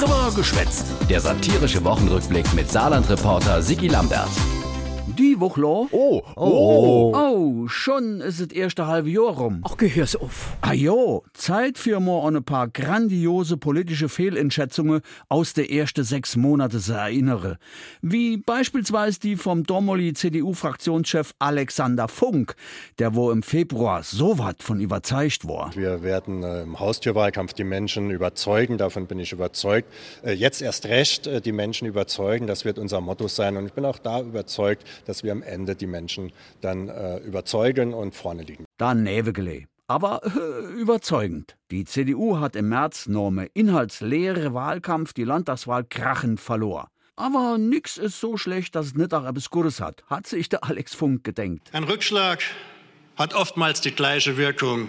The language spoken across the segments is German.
Drüber geschwätzt. Der satirische Wochenrückblick mit Saarland-Reporter Sigi Lambert. Die Woche lo? Oh, Oh. Oh, schon ist das erste halbe Jahr rum. Ach, gehör's auf. Ah jo, Zeit für mal an ein paar grandiose politische Fehleinschätzungen aus der ersten sechs Monate zu erinnere. Wie beispielsweise die vom Domoli CDU-Fraktionschef Alexander Funk, der wo im Februar so wat von überzeugt war. Wir werden äh, im Haustürwahlkampf die Menschen überzeugen, davon bin ich überzeugt. Äh, jetzt erst recht äh, die Menschen überzeugen, das wird unser Motto sein. Und ich bin auch da überzeugt, dass wir am Ende die Menschen dann äh, überzeugen und vorne liegen. Da Nävegele. Aber äh, überzeugend. Die CDU hat im März Norme inhaltsleere Wahlkampf die Landtagswahl krachend verloren. Aber nix ist so schlecht, dass es nicht auch etwas Gutes hat, hat sich der Alex Funk gedenkt. Ein Rückschlag hat oftmals die gleiche Wirkung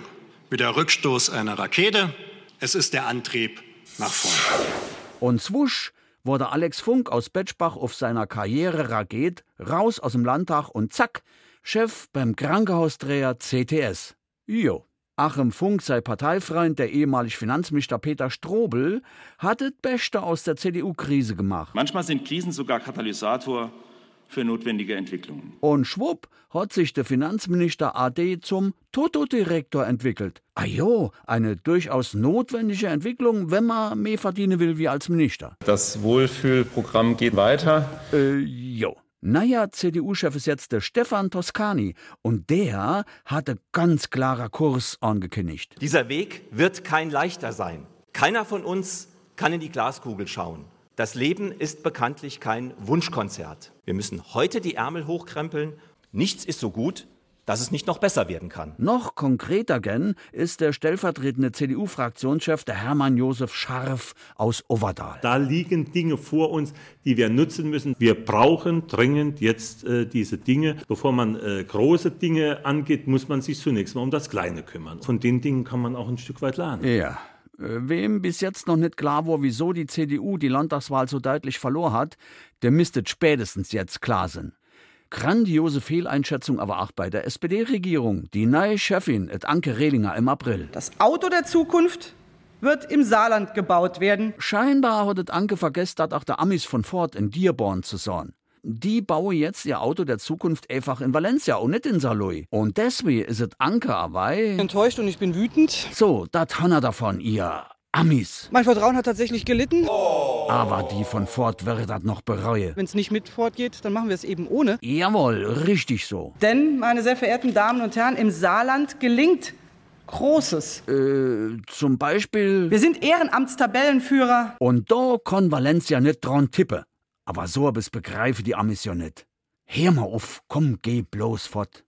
wie der Rückstoß einer Rakete. Es ist der Antrieb nach vorne. Und zwusch wurde Alex Funk aus Betschbach auf seiner Karriere Raket raus aus dem Landtag und zack, Chef beim Krankenhausdreher CTS. Jo. Achim Funk, sei Parteifreund, der ehemalige Finanzminister Peter Strobel, hat das Beste aus der CDU-Krise gemacht. Manchmal sind Krisen sogar Katalysator für notwendige Entwicklungen. Und schwupp hat sich der Finanzminister AD zum Toto-Direktor entwickelt. Ah jo, eine durchaus notwendige Entwicklung, wenn man mehr verdienen will wie als Minister. Das Wohlfühlprogramm geht weiter. Äh, jo. Naja, CDU-Chef ist jetzt der Stefan Toscani und der hatte ganz klarer Kurs angekündigt. Dieser Weg wird kein leichter sein. Keiner von uns kann in die Glaskugel schauen. Das Leben ist bekanntlich kein Wunschkonzert. Wir müssen heute die Ärmel hochkrempeln. Nichts ist so gut, dass es nicht noch besser werden kann. Noch konkreter gen ist der stellvertretende CDU-Fraktionschef der Hermann Josef Scharf aus Overdal. Da liegen Dinge vor uns, die wir nutzen müssen. Wir brauchen dringend jetzt äh, diese Dinge. Bevor man äh, große Dinge angeht, muss man sich zunächst mal um das Kleine kümmern. Von den Dingen kann man auch ein Stück weit lernen. Ja. Äh, Wem bis jetzt noch nicht klar war, wieso die CDU die Landtagswahl so deutlich verloren hat, der müsste spätestens jetzt klar sein. Grandiose Fehleinschätzung aber auch bei der SPD-Regierung. Die neue Chefin, et Anke Rehlinger im April. Das Auto der Zukunft wird im Saarland gebaut werden. Scheinbar hat et Anke vergessen, dass auch der Amis von Ford in Dearborn zu sein. Die bauen jetzt ihr Auto der Zukunft einfach in Valencia und nicht in Saloy. Und deswegen ist et Anke aber Enttäuscht und ich bin wütend. so, dat hanna davon, ihr Amis. Mein Vertrauen hat tatsächlich gelitten. Aber die von Ford wird dat noch bereue. Wenn es nicht mit fortgeht, dann machen wir es eben ohne. Jawohl, richtig so. Denn, meine sehr verehrten Damen und Herren, im Saarland gelingt Großes. Äh, zum Beispiel. Wir sind Ehrenamtstabellenführer. Und da kann Valencia nicht dran tippen. Aber so bis begreife die Amis ja nicht. Hör mal auf, komm, geh bloß fort.